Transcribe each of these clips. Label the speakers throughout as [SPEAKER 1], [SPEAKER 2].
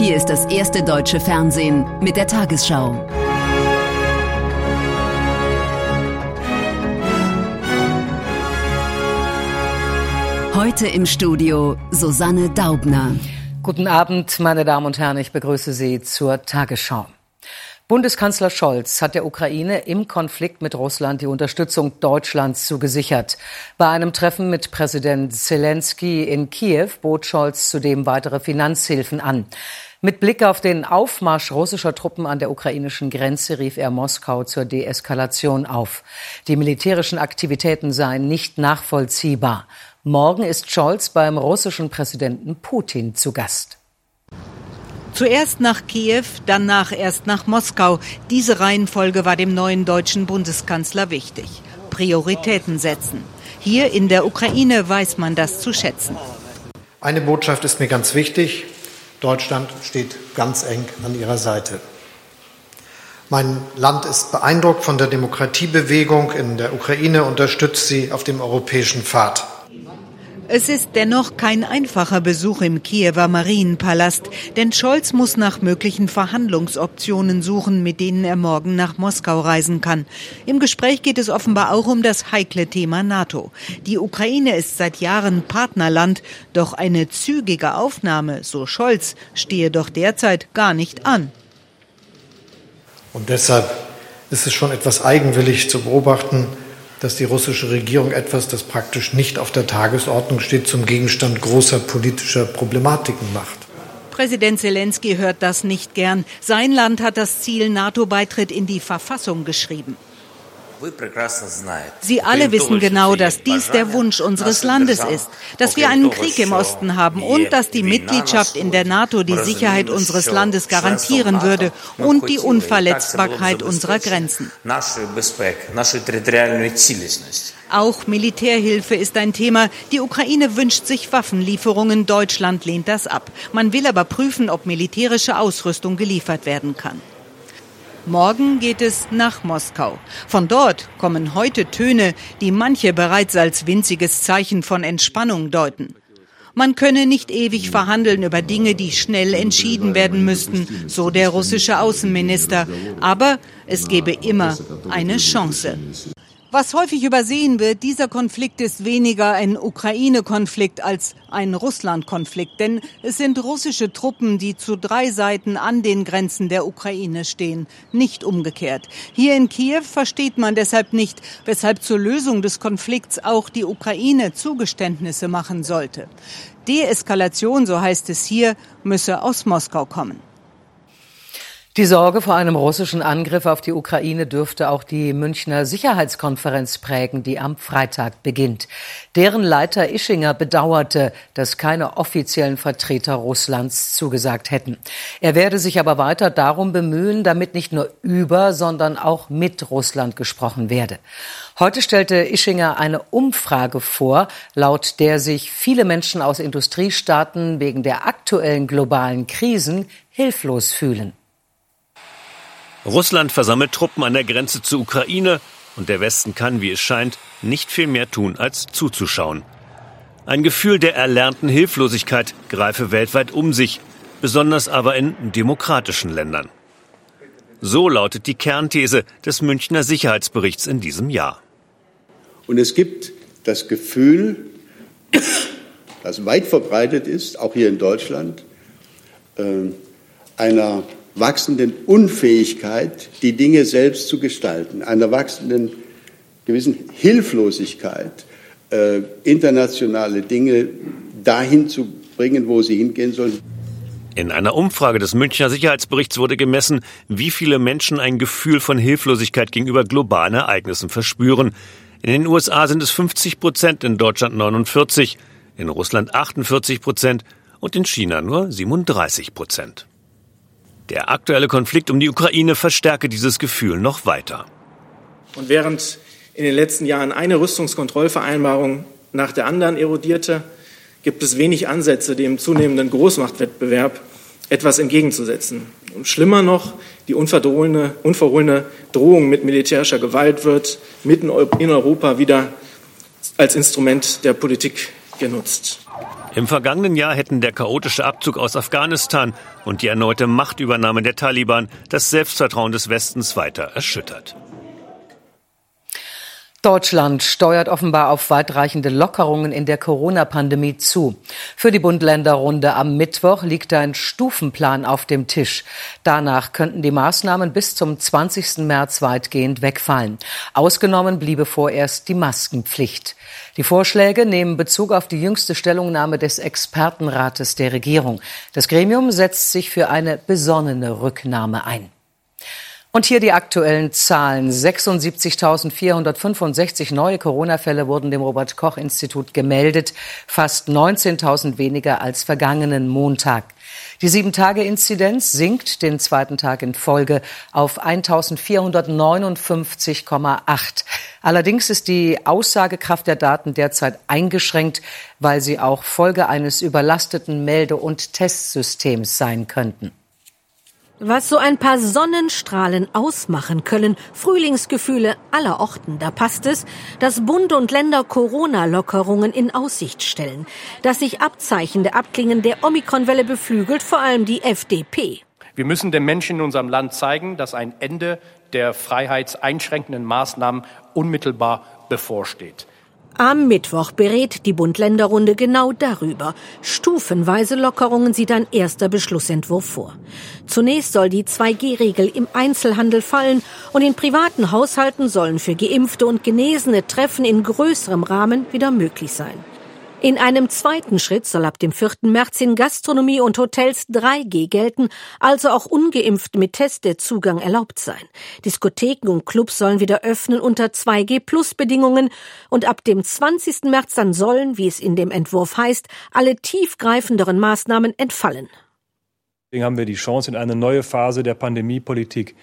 [SPEAKER 1] Hier ist das erste deutsche Fernsehen mit der Tagesschau. Heute im Studio Susanne Daubner.
[SPEAKER 2] Guten Abend, meine Damen und Herren. Ich begrüße Sie zur Tagesschau. Bundeskanzler Scholz hat der Ukraine im Konflikt mit Russland die Unterstützung Deutschlands zugesichert. Bei einem Treffen mit Präsident Zelensky in Kiew bot Scholz zudem weitere Finanzhilfen an. Mit Blick auf den Aufmarsch russischer Truppen an der ukrainischen Grenze rief er Moskau zur Deeskalation auf. Die militärischen Aktivitäten seien nicht nachvollziehbar. Morgen ist Scholz beim russischen Präsidenten Putin zu Gast.
[SPEAKER 3] Zuerst nach Kiew, danach erst nach Moskau. Diese Reihenfolge war dem neuen deutschen Bundeskanzler wichtig. Prioritäten setzen. Hier in der Ukraine weiß man das zu schätzen.
[SPEAKER 4] Eine Botschaft ist mir ganz wichtig. Deutschland steht ganz eng an ihrer Seite. Mein Land ist beeindruckt von der Demokratiebewegung in der Ukraine, unterstützt sie auf dem europäischen Pfad.
[SPEAKER 3] Es ist dennoch kein einfacher Besuch im Kiewer Marienpalast, denn Scholz muss nach möglichen Verhandlungsoptionen suchen, mit denen er morgen nach Moskau reisen kann. Im Gespräch geht es offenbar auch um das heikle Thema NATO. Die Ukraine ist seit Jahren Partnerland, doch eine zügige Aufnahme, so Scholz, stehe doch derzeit gar nicht an.
[SPEAKER 4] Und deshalb ist es schon etwas eigenwillig zu beobachten, dass die russische Regierung etwas, das praktisch nicht auf der Tagesordnung steht, zum Gegenstand großer politischer Problematiken macht.
[SPEAKER 3] Präsident Zelensky hört das nicht gern. Sein Land hat das Ziel NATO-Beitritt in die Verfassung geschrieben. Sie alle wissen genau, dass dies der Wunsch unseres Landes ist, dass wir einen Krieg im Osten haben und dass die Mitgliedschaft in der NATO die Sicherheit unseres Landes garantieren würde und die Unverletzbarkeit unserer Grenzen. Auch Militärhilfe ist ein Thema. Die Ukraine wünscht sich Waffenlieferungen. Deutschland lehnt das ab. Man will aber prüfen, ob militärische Ausrüstung geliefert werden kann. Morgen geht es nach Moskau. Von dort kommen heute Töne, die manche bereits als winziges Zeichen von Entspannung deuten. Man könne nicht ewig verhandeln über Dinge, die schnell entschieden werden müssten, so der russische Außenminister. Aber es gebe immer eine Chance. Was häufig übersehen wird, dieser Konflikt ist weniger ein Ukraine-Konflikt als ein Russland-Konflikt. Denn es sind russische Truppen, die zu drei Seiten an den Grenzen der Ukraine stehen, nicht umgekehrt. Hier in Kiew versteht man deshalb nicht, weshalb zur Lösung des Konflikts auch die Ukraine Zugeständnisse machen sollte. Deeskalation, so heißt es hier, müsse aus Moskau kommen.
[SPEAKER 2] Die Sorge vor einem russischen Angriff auf die Ukraine dürfte auch die Münchner Sicherheitskonferenz prägen, die am Freitag beginnt. Deren Leiter Ischinger bedauerte, dass keine offiziellen Vertreter Russlands zugesagt hätten. Er werde sich aber weiter darum bemühen, damit nicht nur über, sondern auch mit Russland gesprochen werde. Heute stellte Ischinger eine Umfrage vor, laut der sich viele Menschen aus Industriestaaten wegen der aktuellen globalen Krisen hilflos fühlen.
[SPEAKER 5] Russland versammelt Truppen an der Grenze zur Ukraine und der Westen kann, wie es scheint, nicht viel mehr tun, als zuzuschauen. Ein Gefühl der erlernten Hilflosigkeit greife weltweit um sich, besonders aber in demokratischen Ländern. So lautet die Kernthese des Münchner Sicherheitsberichts in diesem Jahr.
[SPEAKER 6] Und es gibt das Gefühl, das weit verbreitet ist, auch hier in Deutschland, äh, einer wachsenden Unfähigkeit, die Dinge selbst zu gestalten, einer wachsenden gewissen Hilflosigkeit, äh, internationale Dinge dahin zu bringen, wo sie hingehen sollen.
[SPEAKER 5] In einer Umfrage des Münchner Sicherheitsberichts wurde gemessen, wie viele Menschen ein Gefühl von Hilflosigkeit gegenüber globalen Ereignissen verspüren. In den USA sind es 50 Prozent, in Deutschland 49, in Russland 48 Prozent und in China nur 37 Prozent. Der aktuelle Konflikt um die Ukraine verstärke dieses Gefühl noch weiter.
[SPEAKER 7] Und während in den letzten Jahren eine Rüstungskontrollvereinbarung nach der anderen erodierte, gibt es wenig Ansätze, dem zunehmenden Großmachtwettbewerb etwas entgegenzusetzen. Und schlimmer noch, die unverhohlene Drohung mit militärischer Gewalt wird mitten in Europa wieder als Instrument der Politik genutzt.
[SPEAKER 5] Im vergangenen Jahr hätten der chaotische Abzug aus Afghanistan und die erneute Machtübernahme der Taliban das Selbstvertrauen des Westens weiter erschüttert.
[SPEAKER 2] Deutschland steuert offenbar auf weitreichende Lockerungen in der Corona-Pandemie zu. Für die Bund-Länder-Runde am Mittwoch liegt ein Stufenplan auf dem Tisch. Danach könnten die Maßnahmen bis zum 20. März weitgehend wegfallen. Ausgenommen bliebe vorerst die Maskenpflicht. Die Vorschläge nehmen Bezug auf die jüngste Stellungnahme des Expertenrates der Regierung. Das Gremium setzt sich für eine besonnene Rücknahme ein. Und hier die aktuellen Zahlen. 76.465 neue Corona-Fälle wurden dem Robert-Koch-Institut gemeldet, fast 19.000 weniger als vergangenen Montag. Die Sieben-Tage-Inzidenz sinkt den zweiten Tag in Folge auf 1459,8. Allerdings ist die Aussagekraft der Daten derzeit eingeschränkt, weil sie auch Folge eines überlasteten Melde- und Testsystems sein könnten.
[SPEAKER 8] Was so ein paar Sonnenstrahlen ausmachen können, Frühlingsgefühle aller Orten, da passt es, dass Bund und Länder Corona-Lockerungen in Aussicht stellen. Das sich Abzeichen der Abklingen der Omikronwelle beflügelt vor allem die FDP.
[SPEAKER 9] Wir müssen den Menschen in unserem Land zeigen, dass ein Ende der freiheitseinschränkenden Maßnahmen unmittelbar bevorsteht.
[SPEAKER 8] Am Mittwoch berät die Bund-Länder-Runde genau darüber. Stufenweise Lockerungen sieht ein erster Beschlussentwurf vor. Zunächst soll die 2G-Regel im Einzelhandel fallen und in privaten Haushalten sollen für Geimpfte und Genesene Treffen in größerem Rahmen wieder möglich sein. In einem zweiten Schritt soll ab dem 4. März in Gastronomie und Hotels 3G gelten, also auch ungeimpft mit Test der Zugang erlaubt sein. Diskotheken und Clubs sollen wieder öffnen unter 2G Plus Bedingungen und ab dem 20. März dann sollen, wie es in dem Entwurf heißt, alle tiefgreifenderen Maßnahmen entfallen.
[SPEAKER 10] Deswegen haben wir die Chance, in eine neue Phase der Pandemiepolitik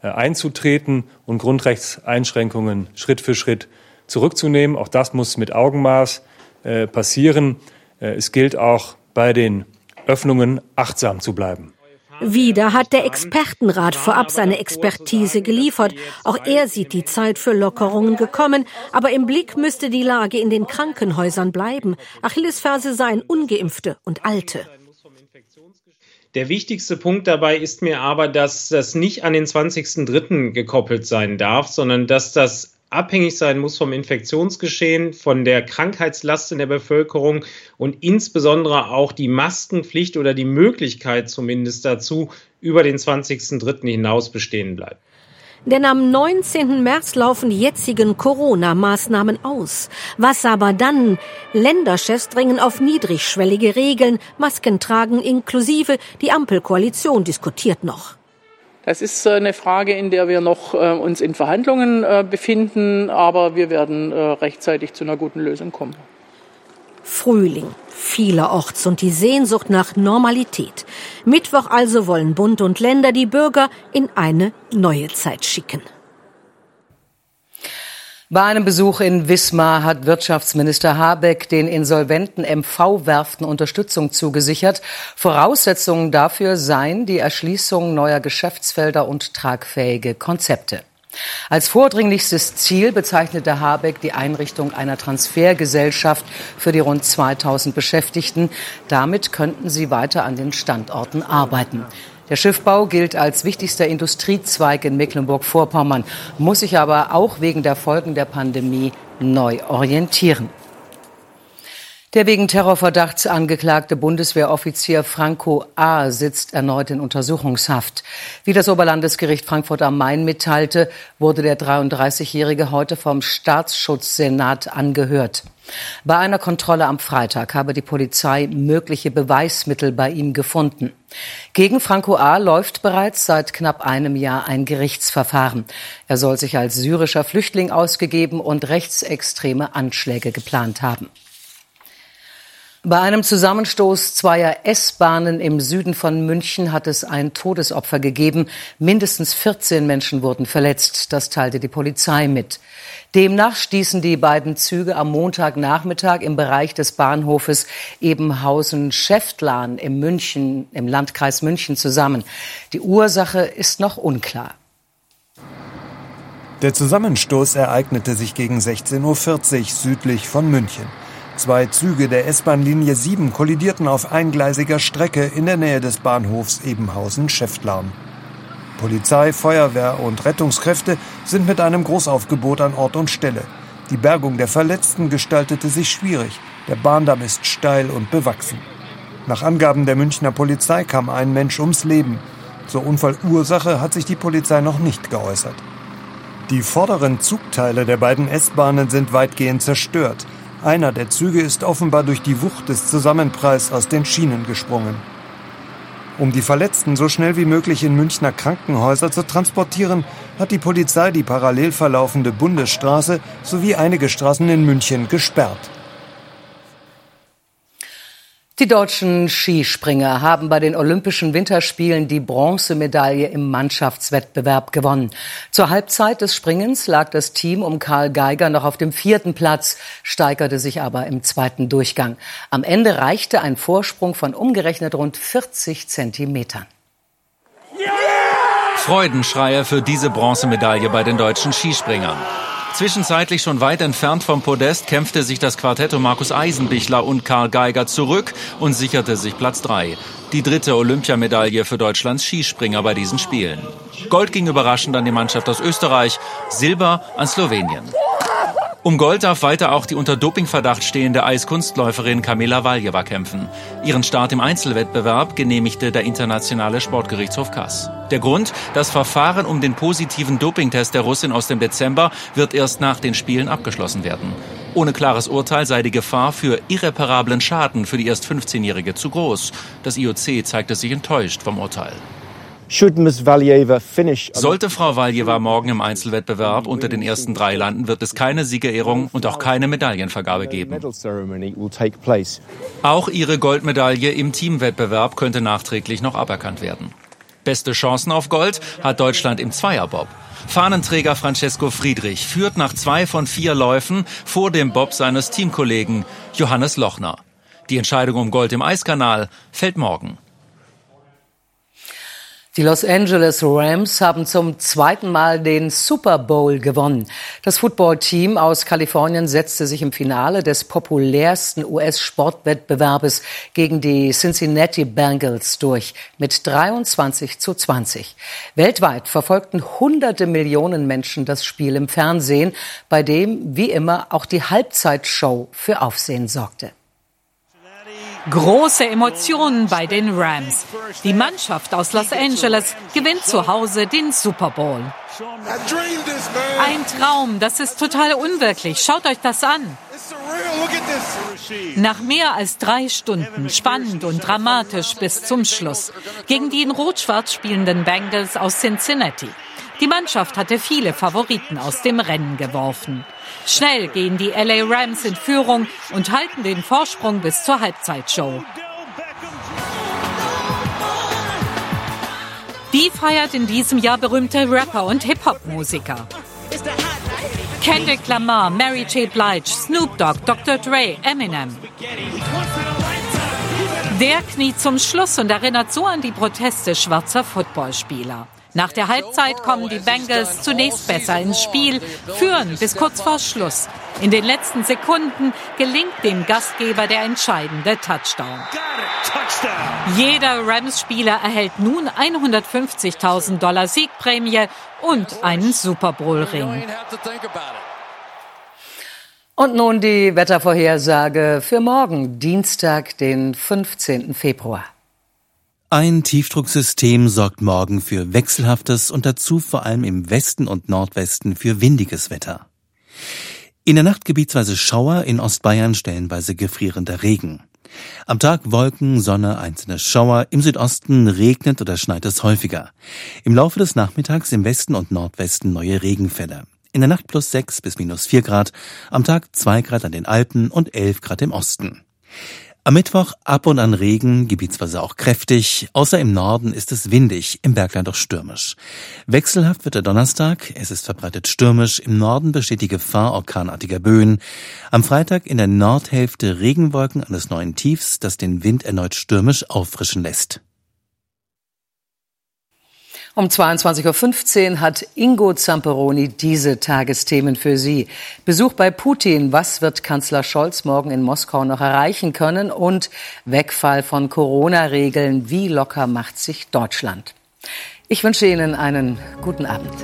[SPEAKER 10] äh, einzutreten und Grundrechtseinschränkungen Schritt für Schritt zurückzunehmen. Auch das muss mit Augenmaß äh, passieren. Äh, es gilt auch bei den Öffnungen achtsam zu bleiben.
[SPEAKER 8] Wieder hat der Expertenrat vorab seine Expertise geliefert. Auch er sieht die Zeit für Lockerungen gekommen, aber im Blick müsste die Lage in den Krankenhäusern bleiben. Achillesferse seien ungeimpfte und Alte.
[SPEAKER 11] Der wichtigste Punkt dabei ist mir aber, dass das nicht an den 20.03. gekoppelt sein darf, sondern dass das abhängig sein muss vom Infektionsgeschehen, von der Krankheitslast in der Bevölkerung und insbesondere auch die Maskenpflicht oder die Möglichkeit zumindest dazu über den 20.03. hinaus bestehen bleibt.
[SPEAKER 8] Denn am 19. März laufen die jetzigen Corona-Maßnahmen aus. Was aber dann? Länderchefs drängen auf niedrigschwellige Regeln, Masken tragen inklusive. Die Ampelkoalition diskutiert noch.
[SPEAKER 12] Das ist äh, eine Frage, in der wir noch äh, uns in Verhandlungen äh, befinden, aber wir werden rechtzeitig zu einer guten Lösung kommen.
[SPEAKER 8] Frühling vielerorts und die Sehnsucht nach Normalität. Mittwoch also wollen Bund und Länder die Bürger in eine neue Zeit schicken.
[SPEAKER 2] Bei einem Besuch in Wismar hat Wirtschaftsminister Habeck den insolventen MV-Werften Unterstützung zugesichert. Voraussetzungen dafür seien die Erschließung neuer Geschäftsfelder und tragfähige Konzepte. Als vordringlichstes Ziel bezeichnete Habeck die Einrichtung einer Transfergesellschaft für die rund 2000 Beschäftigten. Damit könnten sie weiter an den Standorten arbeiten. Der Schiffbau gilt als wichtigster Industriezweig in Mecklenburg-Vorpommern, muss sich aber auch wegen der Folgen der Pandemie neu orientieren. Der wegen Terrorverdachts angeklagte Bundeswehroffizier Franco A. sitzt erneut in Untersuchungshaft. Wie das Oberlandesgericht Frankfurt am Main mitteilte, wurde der 33-Jährige heute vom Staatsschutzsenat angehört. Bei einer Kontrolle am Freitag habe die Polizei mögliche Beweismittel bei ihm gefunden. Gegen Franco A. läuft bereits seit knapp einem Jahr ein Gerichtsverfahren. Er soll sich als syrischer Flüchtling ausgegeben und rechtsextreme Anschläge geplant haben. Bei einem Zusammenstoß zweier S-Bahnen im Süden von München hat es ein Todesopfer gegeben. Mindestens 14 Menschen wurden verletzt. Das teilte die Polizei mit. Demnach stießen die beiden Züge am Montagnachmittag im Bereich des Bahnhofes Ebenhausen-Schäftlarn im München, im Landkreis München zusammen. Die Ursache ist noch unklar.
[SPEAKER 13] Der Zusammenstoß ereignete sich gegen 16.40 Uhr südlich von München. Zwei Züge der S-Bahn-Linie 7 kollidierten auf eingleisiger Strecke in der Nähe des Bahnhofs Ebenhausen-Schäftlarn. Polizei, Feuerwehr und Rettungskräfte sind mit einem Großaufgebot an Ort und Stelle. Die Bergung der Verletzten gestaltete sich schwierig. Der Bahndamm ist steil und bewachsen. Nach Angaben der Münchner Polizei kam ein Mensch ums Leben. Zur Unfallursache hat sich die Polizei noch nicht geäußert. Die vorderen Zugteile der beiden S-Bahnen sind weitgehend zerstört. Einer der Züge ist offenbar durch die Wucht des Zusammenpralls aus den Schienen gesprungen. Um die Verletzten so schnell wie möglich in Münchner Krankenhäuser zu transportieren, hat die Polizei die parallel verlaufende Bundesstraße sowie einige Straßen in München gesperrt.
[SPEAKER 2] Die deutschen Skispringer haben bei den Olympischen Winterspielen die Bronzemedaille im Mannschaftswettbewerb gewonnen. Zur Halbzeit des Springens lag das Team um Karl Geiger noch auf dem vierten Platz, steigerte sich aber im zweiten Durchgang. Am Ende reichte ein Vorsprung von umgerechnet rund 40 Zentimetern.
[SPEAKER 14] Freudenschreie für diese Bronzemedaille bei den deutschen Skispringern. Zwischenzeitlich schon weit entfernt vom Podest kämpfte sich das Quartett um Markus Eisenbichler und Karl Geiger zurück und sicherte sich Platz 3. Die dritte Olympiamedaille für Deutschlands Skispringer bei diesen Spielen. Gold ging überraschend an die Mannschaft aus Österreich, Silber an Slowenien. Um Gold darf weiter auch die unter Dopingverdacht stehende Eiskunstläuferin Kamila Valjeva kämpfen. Ihren Start im Einzelwettbewerb genehmigte der Internationale Sportgerichtshof Kass. Der Grund, das Verfahren um den positiven Dopingtest der Russin aus dem Dezember wird erst nach den Spielen abgeschlossen werden. Ohne klares Urteil sei die Gefahr für irreparablen Schaden für die erst 15-Jährige zu groß. Das IOC zeigte sich enttäuscht vom Urteil. Sollte Frau Valjeva morgen im Einzelwettbewerb unter den ersten drei landen, wird es keine Siegerehrung und auch keine Medaillenvergabe geben. Auch ihre Goldmedaille im Teamwettbewerb könnte nachträglich noch aberkannt werden. Beste Chancen auf Gold hat Deutschland im Zweierbob. Fahnenträger Francesco Friedrich führt nach zwei von vier Läufen vor dem Bob seines Teamkollegen Johannes Lochner. Die Entscheidung um Gold im Eiskanal fällt morgen.
[SPEAKER 2] Die Los Angeles Rams haben zum zweiten Mal den Super Bowl gewonnen. Das Footballteam aus Kalifornien setzte sich im Finale des populärsten US-Sportwettbewerbes gegen die Cincinnati Bengals durch mit 23 zu 20. Weltweit verfolgten hunderte Millionen Menschen das Spiel im Fernsehen, bei dem, wie immer, auch die Halbzeitshow für Aufsehen sorgte.
[SPEAKER 15] Große Emotionen bei den Rams. Die Mannschaft aus Los Angeles gewinnt zu Hause den Super Bowl. Ein Traum, das ist total unwirklich. Schaut euch das an. Nach mehr als drei Stunden, spannend und dramatisch bis zum Schluss, gegen die in Rot-Schwarz spielenden Bengals aus Cincinnati. Die Mannschaft hatte viele Favoriten aus dem Rennen geworfen. Schnell gehen die LA Rams in Führung und halten den Vorsprung bis zur Halbzeitshow. Die feiert in diesem Jahr berühmte Rapper und Hip-Hop-Musiker. Kendrick Lamar, Mary J. Blige, Snoop Dogg, Dr. Dre, Eminem. Der kniet zum Schluss und erinnert so an die Proteste schwarzer Footballspieler. Nach der Halbzeit kommen die Bengals zunächst besser ins Spiel, führen bis kurz vor Schluss. In den letzten Sekunden gelingt dem Gastgeber der entscheidende Touchdown. Jeder Rams-Spieler erhält nun 150.000 Dollar Siegprämie und einen Super Bowl-Ring.
[SPEAKER 2] Und nun die Wettervorhersage für morgen, Dienstag, den 15. Februar.
[SPEAKER 16] Ein Tiefdrucksystem sorgt morgen für wechselhaftes und dazu vor allem im Westen und Nordwesten für windiges Wetter. In der Nacht gebietsweise Schauer, in Ostbayern stellenweise gefrierender Regen. Am Tag Wolken, Sonne, einzelne Schauer, im Südosten regnet oder schneit es häufiger. Im Laufe des Nachmittags im Westen und Nordwesten neue Regenfälle. In der Nacht plus sechs bis minus vier Grad, am Tag zwei Grad an den Alpen und elf Grad im Osten. Am Mittwoch ab und an Regen, gebietsweise auch kräftig, außer im Norden ist es windig, im Bergland auch stürmisch. Wechselhaft wird der Donnerstag, es ist verbreitet stürmisch, im Norden besteht die Gefahr orkanartiger Böen. Am Freitag in der Nordhälfte Regenwolken eines neuen Tiefs, das den Wind erneut stürmisch auffrischen lässt.
[SPEAKER 2] Um 22.15 Uhr hat Ingo Zamperoni diese Tagesthemen für Sie. Besuch bei Putin. Was wird Kanzler Scholz morgen in Moskau noch erreichen können? Und Wegfall von Corona-Regeln. Wie locker macht sich Deutschland? Ich wünsche Ihnen einen guten Abend.